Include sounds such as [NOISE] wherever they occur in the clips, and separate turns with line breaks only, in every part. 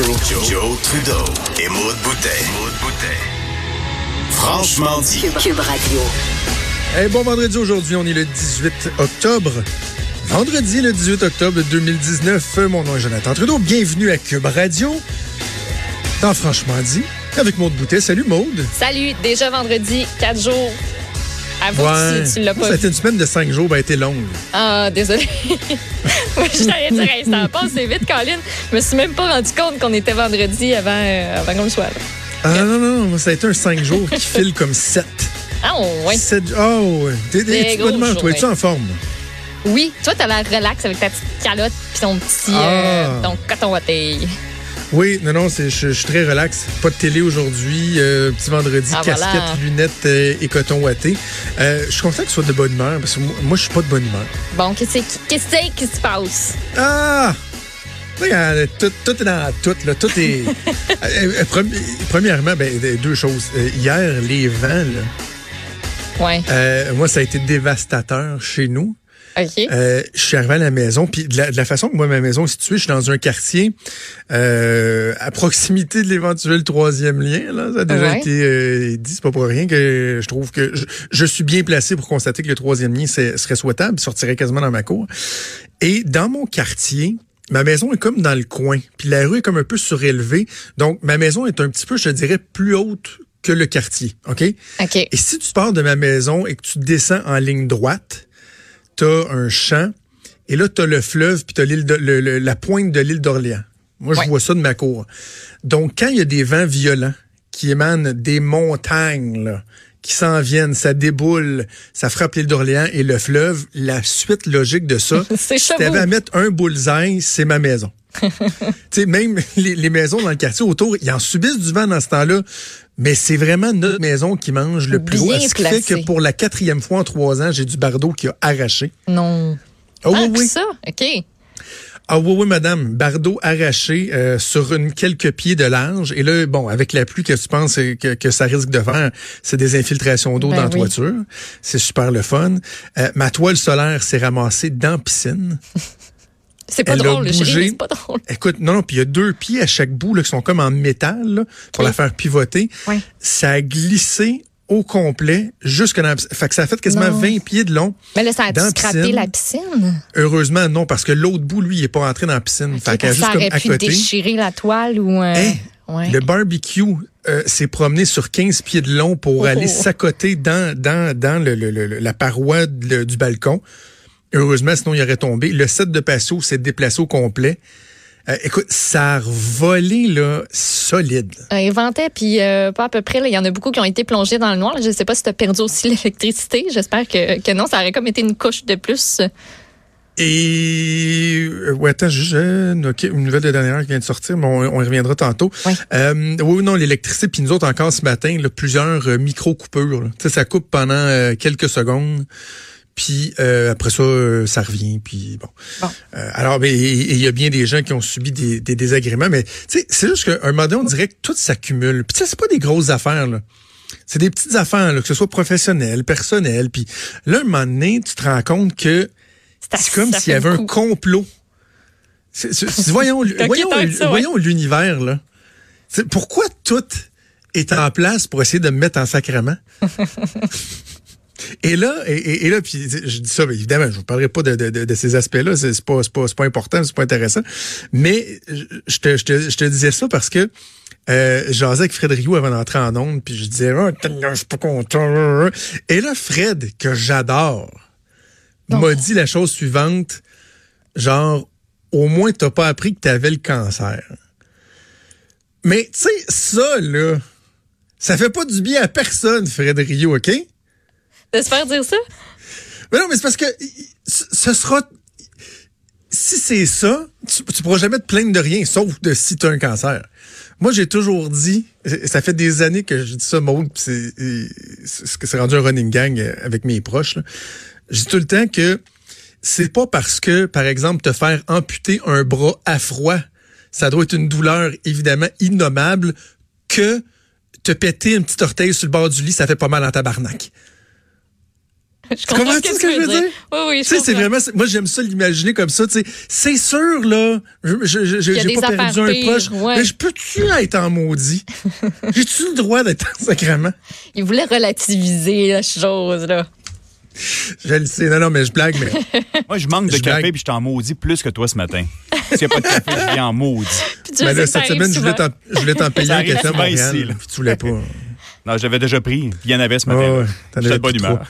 Trudeau.
Joe, Trudeau et Maude Boutet. Franchement dit.
Cube, Cube Radio.
Hey, bon vendredi aujourd'hui, on est le 18 octobre. Vendredi, le 18 octobre 2019. Mon nom est Jonathan Trudeau. Bienvenue à Cube Radio. Dans Franchement dit, avec Maude Boutet. Salut Maude.
Salut, déjà vendredi, 4 jours. Avoue que tu, tu l'as
Ça
pas
a
vu.
été une semaine de cinq jours, ben, elle a été longue.
Ah, désolé. [LAUGHS] Moi, je t'allais dire, hey, ça passe vite, Colin. Je me suis même pas rendu compte qu'on était vendredi avant, euh, avant qu'on le soit. là.
Ah non, non, non, ça a été un cinq jours qui [LAUGHS] file comme sept.
Ah, ouais.
Sept- Oh, ouais. T'es, tu me demandes, toi, es-tu en forme?
Oui, toi, t'as l'air relax avec ta petite calotte puis ton petit
Ah.
euh, ton coton watté.
Oui, non, non, c'est, je, je suis très relax. Pas de télé aujourd'hui. euh, petit vendredi,
Ah,
casquette,
voilà.
lunettes euh, et coton ouaté. Euh, je suis content que tu sois de bonne humeur parce que moi, je suis pas de bonne humeur.
Bon, qu'est-ce qui qu'est-ce qui se passe?
Ah! Regarde, tout, tout est dans tout. Là, tout est. [LAUGHS] Euh, euh, premi- premièrement, ben, euh, deux choses. Hier, les vents, là,
Ouais,
euh, moi, ça a été dévastateur chez nous.
OK.
Euh, je suis arrivé à la maison, puis de la, de la façon que moi, ma maison est située, je suis dans un quartier euh, à proximité de l'éventuel troisième lien. Là. Ça a déjà
Ouais.
été euh, dit, c'est pas pour rien que je trouve que je, je suis bien placé pour constater que le troisième lien serait souhaitable, il sortirait quasiment dans ma cour. Et dans mon quartier, ma maison est comme dans le coin, puis la rue est comme un peu surélevée. Donc, ma maison est un petit peu, je te dirais, plus haute que le quartier, OK?
OK.
Et si tu pars de ma maison et que tu descends en ligne droite, t'as un champ, et là, t'as le fleuve, puis t'as l'île de- le- le- la pointe de l'île d'Orléans. Moi, je
Ouais.
vois ça de ma cour. Donc, quand il y a des vents violents qui émanent des montagnes, là, qui s'en viennent, ça déboule, ça frappe l'île d'Orléans et le fleuve, la suite logique de ça, [LAUGHS]
C'est
si t'avais à mettre un bullseye, c'est ma maison. Tu sais, même les, les maisons dans le quartier autour, ils en subissent du vent dans ce temps-là, mais c'est vraiment notre maison qui mange le plus haut. Ce qui fait que pour la quatrième fois en trois ans, j'ai du bardeau qui a arraché.
Non.
Oh
ah,
oui, oui.
ça? OK.
Ah oui, oui, madame. Bardeau arraché euh, sur une quelques pieds de large. Et là, bon, avec la pluie, que tu penses euh, que, que ça risque de faire, c'est des infiltrations d'eau
Ben
dans la
oui.
toiture. C'est super le fun. Euh, ma toile solaire s'est ramassée dans la piscine. [LAUGHS]
C'est pas drôle,
bougé.
mais c'est pas drôle.
Écoute, non, non, puis il y a deux pieds à chaque bout là, qui sont comme en métal là, pour la faire pivoter. Ça a glissé au complet jusque dans la piscine. Fait que ça a fait quasiment
Non.
20 pieds de long.
Mais là, ça a scrappé
piscine.
la piscine.
Heureusement, non, parce que l'autre bout, lui, il est pas entré dans la piscine. fait qu'elle juste comme à côté.
déchirer la toile ou... euh,
Hey,
ouais.
Le barbecue euh, s'est promené sur 15 pieds de long pour
Oh.
aller s'accoter dans, dans, dans le, le- le- la paroi de- du balcon. Heureusement, sinon il aurait tombé. Le set de patio s'est déplacé au complet. Euh, écoute, ça a volé là, solide.
Euh, inventait, puis euh, pas à peu près. là, Il y en a beaucoup qui ont été plongés dans le noir. là. Je sais pas si tu as perdu aussi [LAUGHS] l'électricité. J'espère que, que non. Ça aurait comme été une couche de plus.
Et euh, ouais, attends, juste euh, ok, une nouvelle de dernière qui vient de sortir, mais on, on y reviendra tantôt.
Oui.
Euh, oui, non, l'électricité, puis nous autres encore ce matin, là, plusieurs micro-coupures. là. Tu sais, ça coupe pendant quelques secondes. Puis euh, après ça, euh, ça revient. Puis bon.
Bon.
Euh, alors, mais il y a bien des gens qui ont subi des, des désagréments, mais tu sais, c'est juste qu'à un moment donné, on dirait que tout s'accumule. Puis tu sais, c'est pas des grosses affaires là. C'est des petites affaires, là, que ce soit professionnel, personnel. Puis là, un moment donné, tu te rends compte que c'est comme s'il y avait un complot. C'est- voyons [LAUGHS] voyons, l'univers, là. Pourquoi tout est en place pour essayer de me mettre en sacrement? [LAUGHS] Et là, et, et- et là, puis je dis ça, mais évidemment, je ne vous parlerai pas de, de, ces aspects-là, c'est pas, pas, pas important, c'est pas intéressant. Mais je te, je te, je te disais ça parce que euh, je jasais avec Fred Rio avant d'entrer en onde, puis je disais, ah, je suis pas content. Et là, Fred, que j'adore, m'a dit la chose suivante, genre, au moins, t'as pas appris que t'avais le cancer. Mais, tu sais, ça, là, ça fait pas du bien à personne, Fred Rio, OK?
De se faire dire ça?
Mais non, mais c'est parce que ce ce sera. Si c'est ça, tu, tu pourras jamais te plaindre de rien, sauf de si tu as un cancer. Moi, j'ai toujours dit, ça fait des années que je dis ça, Maud, c'est c'est que c'est rendu un running gang euh, avec mes proches. là. Je dis tout le temps que c'est pas parce que, par exemple, te faire amputer un bras à froid, ça doit être une douleur évidemment innommable, que te péter une petite orteil sur le bord du lit, ça fait pas mal en tabarnak. [LAUGHS]
Je
Tu comprends ce que je veux dire?
Oui, oui,
Tu
je
sais, c'est vraiment, moi j'aime ça l'imaginer comme ça. Tu sais, c'est sûr là, je, je, je-
Il y a
j'ai
des
pas perdu un proche,
ouais.
mais je peux-tu être en maudit? [LAUGHS] J'ai-tu le droit d'être en sacrement?
Il voulait relativiser la chose, là.
Je le sais, non non, mais je blague, mais [LAUGHS]
Moi, je manque de
Je
café puis je t'en maudis plus que toi ce matin. S'il n'y a pas de café, je viens en maudit.
Ben
ça
cette semaine, je voulais t'en- payer un café à Montréal,
ici, là.
puis tu voulais pas.
Non, j'avais déjà pris. Il y en avait ce matin. J'étais
avais
de bonne humeur.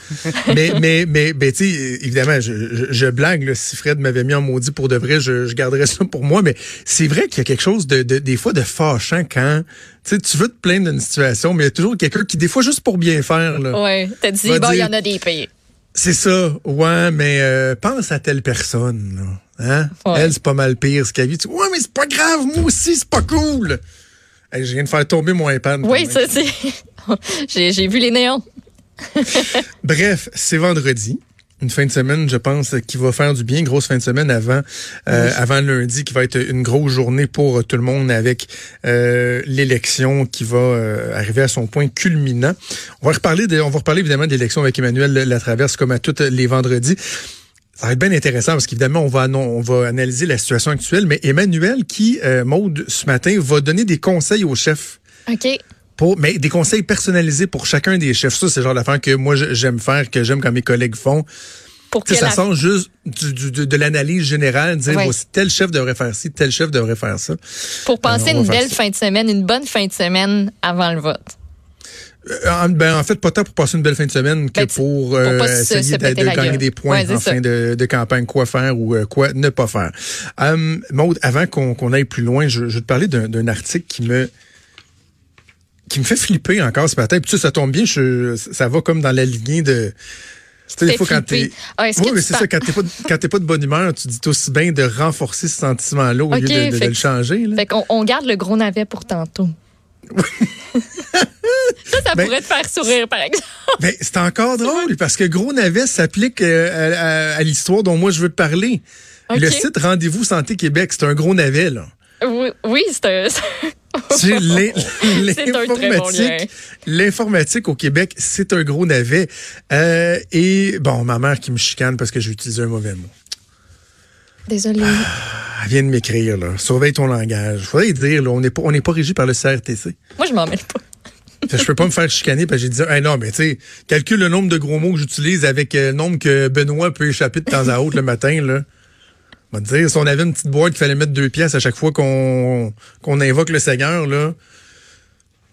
mais, mais, mais, ben, tu sais, évidemment, je, je, je blague, là, si Fred m'avait mis en maudit pour de vrai, je, je garderais ça pour moi, mais c'est vrai qu'il y a quelque chose de, de- des fois, de fâchant quand, tu sais, tu veux te plaindre d'une situation, mais il y a toujours quelqu'un qui, des fois, juste pour bien faire, là.
Ouais, t'as dit, bon, il y en a des payés.
C'est ça, ouais, mais euh, pense à telle personne, là. Hein?
Ouais.
Elle, c'est pas mal pire ce qu'elle vit. Tu- Ouais, mais c'est pas grave, moi aussi, c'est pas cool. Hey, je viens de faire tomber mon iPad.
Oui, ça, c'est. [LAUGHS] J'ai vu les néons. [LAUGHS]
Bref, c'est vendredi. Une fin de semaine, je pense, qui va faire du bien. Grosse fin de semaine avant, euh, avant lundi, qui va être une grosse journée pour tout le monde avec euh, l'élection qui va euh, arriver à son point culminant. On va reparler, de, on va reparler évidemment de l'élection avec Emmanuel Latraverse comme à tous les vendredis. Ça va être bien intéressant parce qu'évidemment, on va, on va analyser la situation actuelle, mais Emmanuel qui, Maude, ce matin, va donner des conseils aux chefs.
OK.
Pour, mais des conseils personnalisés pour chacun des chefs. Ça, c'est le genre d'affaire que moi, j'aime faire, que j'aime quand mes collègues font.
Pour que
ça
la-
sort juste du- du- de, de l'analyse générale, dire voici, tel chef devrait faire ci, tel chef devrait faire ça.
pour passer une belle fin de semaine, une bonne fin de semaine avant le vote.
Euh, en, ben, en fait, pas tant pour passer une belle fin de semaine que
Ben,
pour, euh, essayer
se
de, gagner des points
Ouais,
en fin de, de campagne, quoi faire ou euh, quoi ne pas faire. Euh, Maude, avant qu'on aille plus loin, je, je vais te parler d'un article qui me qui me fait flipper encore ce matin. Puis tu sais, ça tombe bien, je, ça va comme dans la lignée de... Tu sais, des fois, quand t'es...
Ah,
Oui, mais c'est ça, quand t'es pas, de- quand t'es pas de bonne humeur, tu dis aussi bien de renforcer ce sentiment-là au lieu de, de- de
fait
le changer. Là.
Fait qu'on on garde le gros navet pour tantôt. [LAUGHS] ça, ça
Ben-
pourrait te faire sourire, par exemple.
Ben, c'est encore drôle parce que Gros Navet s'applique euh, à, à- à l'histoire dont moi je veux te parler. Le site Rendez-vous Santé Québec, c'est un gros navet, là.
Oui, oui c'est un. [LAUGHS] [LAUGHS]
L'informatique, l'informatique au Québec, c'est un gros navet. Euh, et bon, ma mère qui me chicane parce que j'ai utilisé un mauvais mot.
Désolée.
Elle vient de m'écrire, là. Surveille ton langage. Faudrait dire, là, on n'est pas, on pas régi par le CRTC.
Moi, je m'en mêle pas. [LAUGHS]
Je peux pas me faire chicaner parce que j'ai dit, hey, non, mais tu sais, calcule le nombre de gros mots que j'utilise avec euh, le nombre que Benoît peut échapper de temps à autre le matin, là. On va te dire, si on avait une petite boîte qu'il fallait mettre deux pièces à chaque fois qu'on invoque le Seigneur, là.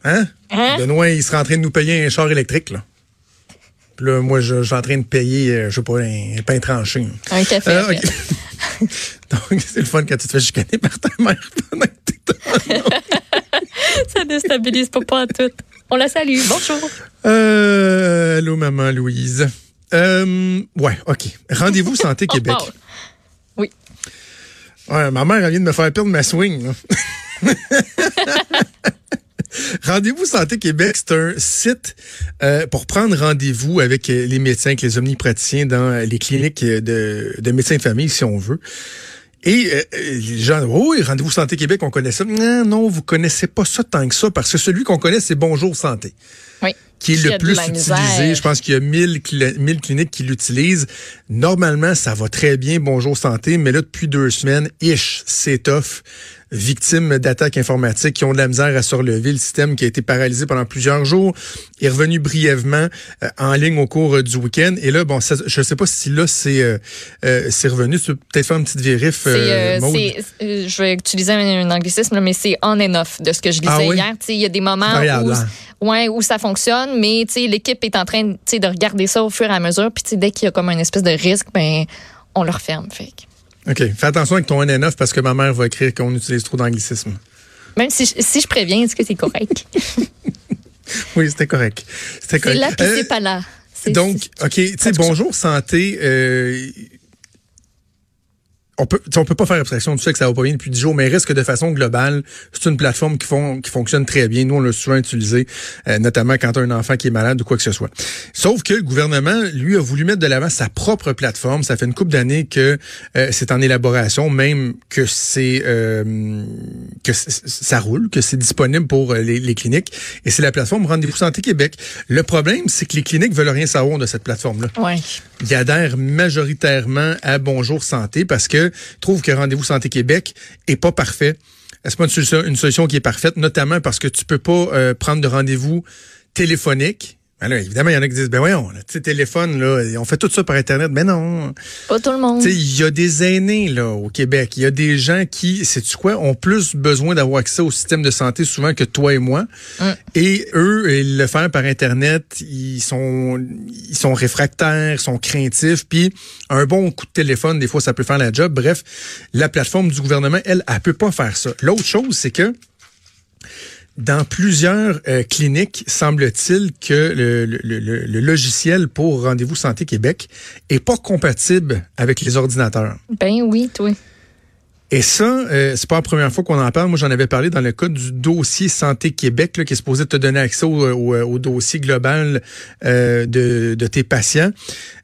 Hein?
Hein?
Benoît, il serait en train de nous payer un char électrique, là. Puis là, moi, je, je suis en train de payer, euh, je sais pas, un, un pain tranché.
Un café.
Euh. [LAUGHS] Donc, c'est le fun quand tu te fais chicaner par ta mère pendant que t'es [LAUGHS]
Ça déstabilise pas, pas tout. On la salue. Bonjour.
Euh, allô, maman Louise. Euh, ouais, OK. Rendez-vous Santé [LAUGHS] Québec.
Oh, Oui.
Ouais, ma mère, elle vient de me faire perdre ma swing. [LAUGHS] Rendez-vous Santé Québec, c'est un site euh, pour prendre rendez-vous avec euh, les médecins, avec les omnipraticiens dans euh, les cliniques de, de médecins de famille, si on veut. Et euh, les gens, oh, oui, Rendez-vous Santé Québec, on connaît ça. Non, non, vous connaissez pas ça tant que ça, parce que celui qu'on connaît, c'est Bonjour Santé
Oui.
Qui est
Qui
le plus utilisé. Je pense qu'il y a 1000, cli- 1000 cliniques qui l'utilisent. Normalement, ça va très bien, Bonjour Santé, mais là, depuis deux semaines, ish, c'est tough. Victime d'attaques informatiques qui ont de la misère à se relever. Le système qui a été paralysé pendant plusieurs jours est revenu brièvement euh, en ligne au cours euh, du week-end. Et là, bon, ça, je sais pas si là, c'est euh, c'est revenu. Tu peux peut-être faire une petite vérif,
je vais utiliser un, un anglicisme, là, mais c'est on and off de ce que je lisais
Ah oui?
hier. Tu sais, Il y a des moments
Variable,
où,
hein?
ouais, où ça fonctionne, mais tu sais, l'équipe est en train tu sais, de regarder ça au fur et à mesure. Puis tu sais, dès qu'il y a comme une espèce de risque, ben, on le referme. Fait.
OK. Fais attention avec ton NN9 parce que ma mère va écrire qu'on utilise trop d'anglicisme.
Même si, je- si je préviens, est-ce que c'est correct? [LAUGHS]
Oui, c'était correct. C'était
c'est
correct.
là, puis
Euh,
c'est pas là. C'est-
Donc,
c'est-
OK, tu sais, bonjour santé. euh, on peut, on peut pas faire abstraction du fait que ça va pas bien depuis 10 jours, mais il reste que de façon globale, c'est une plateforme qui, font, qui fonctionne très bien. Nous, on l'a souvent utilisé, euh, notamment quand tu as un enfant qui est malade ou quoi que ce soit. Sauf que le gouvernement, lui, a voulu mettre de l'avant sa propre plateforme. Ça fait une couple d'années que euh, c'est en élaboration, même que c'est euh, que ça roule, que c'est disponible pour les, les cliniques. Et c'est la plateforme Rendez-vous Santé Québec. Le problème, c'est que les cliniques veulent rien savoir de cette plateforme-là.
Ouais.
Ils adhèrent majoritairement à Bonjour Santé parce que trouvent que Rendez-vous Santé Québec est pas parfait. C'est pas une solution, une solution qui est parfaite, notamment parce que tu peux pas euh, prendre de rendez-vous téléphonique. Ben là, évidemment, il y en a qui disent, ben voyons, tu téléphone, là, on fait tout ça par Internet. Ben non.
Pas tout le monde.
Il y a des aînés, là, au Québec. Il y a des gens qui, sais-tu quoi, ont plus besoin d'avoir accès au système de santé souvent que toi et moi.
Hum.
Et eux, ils le font par Internet. Ils sont, ils sont réfractaires, sont craintifs. Puis, un bon coup de téléphone, des fois, ça peut faire la job. Bref, la plateforme du gouvernement, elle, elle peut pas faire ça. L'autre chose, c'est que, dans plusieurs euh, cliniques, semble-t-il que le, le, le, le logiciel pour Rendez-vous Santé Québec est pas compatible avec les ordinateurs.
Ben oui, toi.
Et ça, euh, c'est pas la première fois qu'on en parle. Moi, j'en avais parlé dans le cas du dossier Santé Québec, là, qui est supposé te donner accès au, au, au dossier global euh, de, de, tes patients.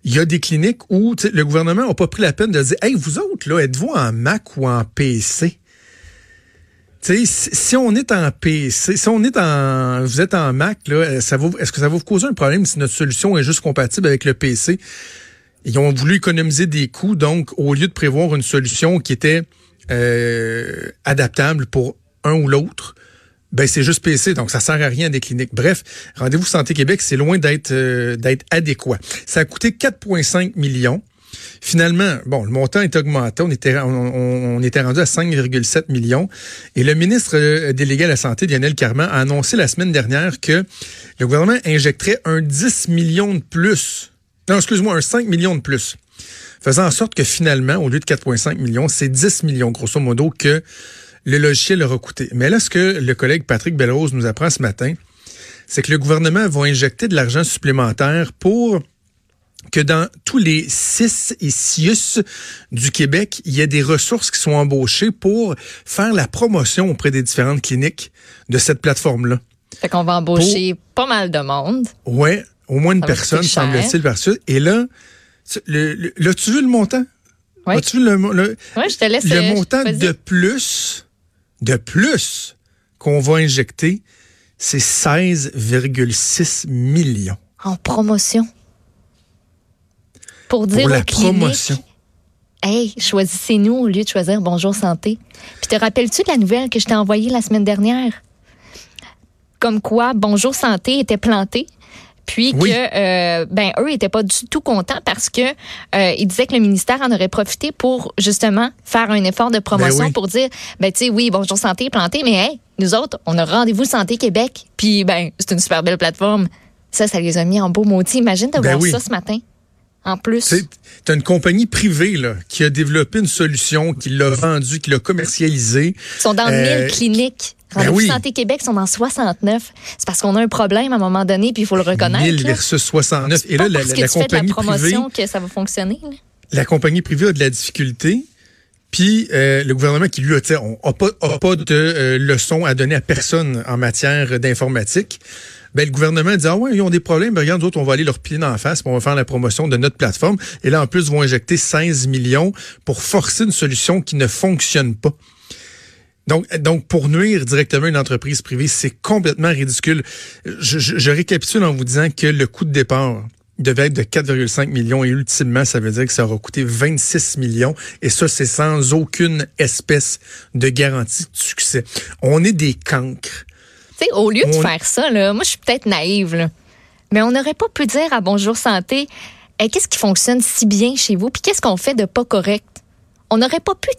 Il y a des cliniques où le gouvernement n'a pas pris la peine de dire Hey, vous autres, là, êtes-vous en Mac ou en PC? Sais, si on est en PC, si on est en, vous êtes en Mac, là, ça va, est-ce que ça va vous causer un problème si notre solution est juste compatible avec le PC? Ils ont voulu économiser des coûts, donc au lieu de prévoir une solution qui était euh, adaptable pour un ou l'autre, ben c'est juste PC, donc ça sert à rien des cliniques. Bref, Rendez-vous Santé Québec, c'est loin d'être euh, d'être adéquat. Ça a coûté 4,5 millions. Finalement, bon, le montant est augmenté. On était, on, était rendu à 5,7 millions. Et le ministre euh, délégué à la Santé, Lionel Carman, a annoncé la semaine dernière que le gouvernement injecterait un 10 millions de plus. Non, excuse-moi, un 5 millions de plus. Faisant en sorte que finalement, au lieu de 4,5 millions, c'est 10 millions, grosso modo, que le logiciel aura coûté. Mais là, ce que le collègue Patrick Belrose nous apprend ce matin, c'est que le gouvernement va injecter de l'argent supplémentaire pour que dans tous les CIS et CIUS du Québec, il y a des ressources qui sont embauchées pour faire la promotion auprès des différentes cliniques de cette plateforme-là.
Fait qu'on va embaucher pas mal de monde.
Ouais, au moins une
Ça
personne, semble-t-il, par ça. Et là, le, le, l'as-tu vu le montant?
Oui.
As-tu vu le, le,
Ouais, je te laisse.
le
euh,
montant de plus, de plus qu'on va injecter, c'est 16,6 millions
En promotion. Pour dire
pour la promotion.
Hey, choisissez-nous au lieu de choisir Bonjour Santé. Puis te rappelles-tu de la nouvelle que je t'ai envoyée la semaine dernière? Comme quoi Bonjour Santé était planté. Puis
Oui.
que euh, ben eux étaient pas du tout contents parce que euh, ils disaient que le ministère en aurait profité pour justement faire un effort de promotion
Ben oui.
pour dire ben tu sais oui Bonjour Santé est planté mais hey nous autres on a rendez-vous Santé Québec puis ben c'est une super belle plateforme ça ça les a mis en beau maudit imagine de
Ben
voir
oui.
ça ce matin en plus
Tu as une compagnie privée là, qui a développé une solution, qui l'a vendue, qui l'a commercialisée.
Ils sont dans
Euh,
1000 cliniques.
ben oui.
Santé Québec sont dans 69. C'est parce qu'on a un problème à un moment donné, puis il faut le reconnaître.
1000
là.
versus 69.
C'est
Et là,
pas
la,
parce
la-
que
la
tu fais de la
compagnie privée,
promotion que ça va fonctionner. là.
la compagnie privée a de la difficulté. Puis euh, le gouvernement qui lui a, on a pas, a pas de euh, leçons à donner à personne en matière d'informatique. Ben, le gouvernement dit, ah ouais, ils ont des problèmes, ben, regarde, nous autres, on va aller leur dans la face, puis on va faire la promotion de notre plateforme. Et là, en plus, ils vont injecter 16 millions pour forcer une solution qui ne fonctionne pas. Donc, donc, pour nuire directement une entreprise privée, c'est complètement ridicule. Je, je, je récapitule en vous disant que le coût de départ devait être de 4,5 millions et ultimement, ça veut dire que ça aura coûté 26 millions. Et ça, c'est sans aucune espèce de garantie de succès. On est des cancres.
Sais, au lieu de
On-
faire ça, là, moi, je suis peut-être naïve, là, mais on n'aurait pas pu dire à Bonjour Santé, Hey, qu'est-ce qui fonctionne si bien chez vous, puis qu'est-ce qu'on fait de pas correct? On n'aurait pas pu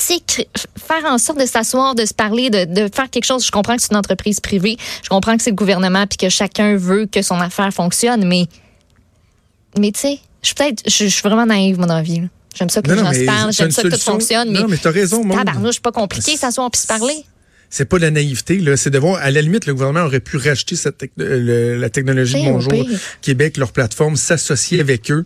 faire en sorte de s'asseoir, de se parler, de, de faire quelque chose. Je comprends que c'est une entreprise privée, je comprends que c'est le gouvernement, puis que chacun veut que son affaire fonctionne, mais, mais tu sais, je suis peut-être, je, je suis vraiment naïve, mon là. J'aime ça que les gens se
mais
parlent, j'aime ça que tout fonctionne, mais,
Non, mais t'as raison, Maude.
tabarnouche, pas compliqué, s'asseoir puis se parler.
C'est pas de la naïveté, là. C'est de voir, à la limite, le gouvernement aurait pu racheter cette le- la technologie de
C'est au
Bonjour. Québec, leur plateforme, s'associer avec eux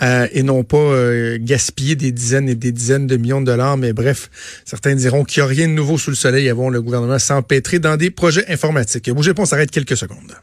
euh, et non pas euh, gaspiller des dizaines et des dizaines de millions de dollars. Mais bref, certains diront qu'il n'y a rien de nouveau sous le soleil avant le gouvernement s'empêtrer dans des projets informatiques. Bougez pas, on s'arrête quelques secondes.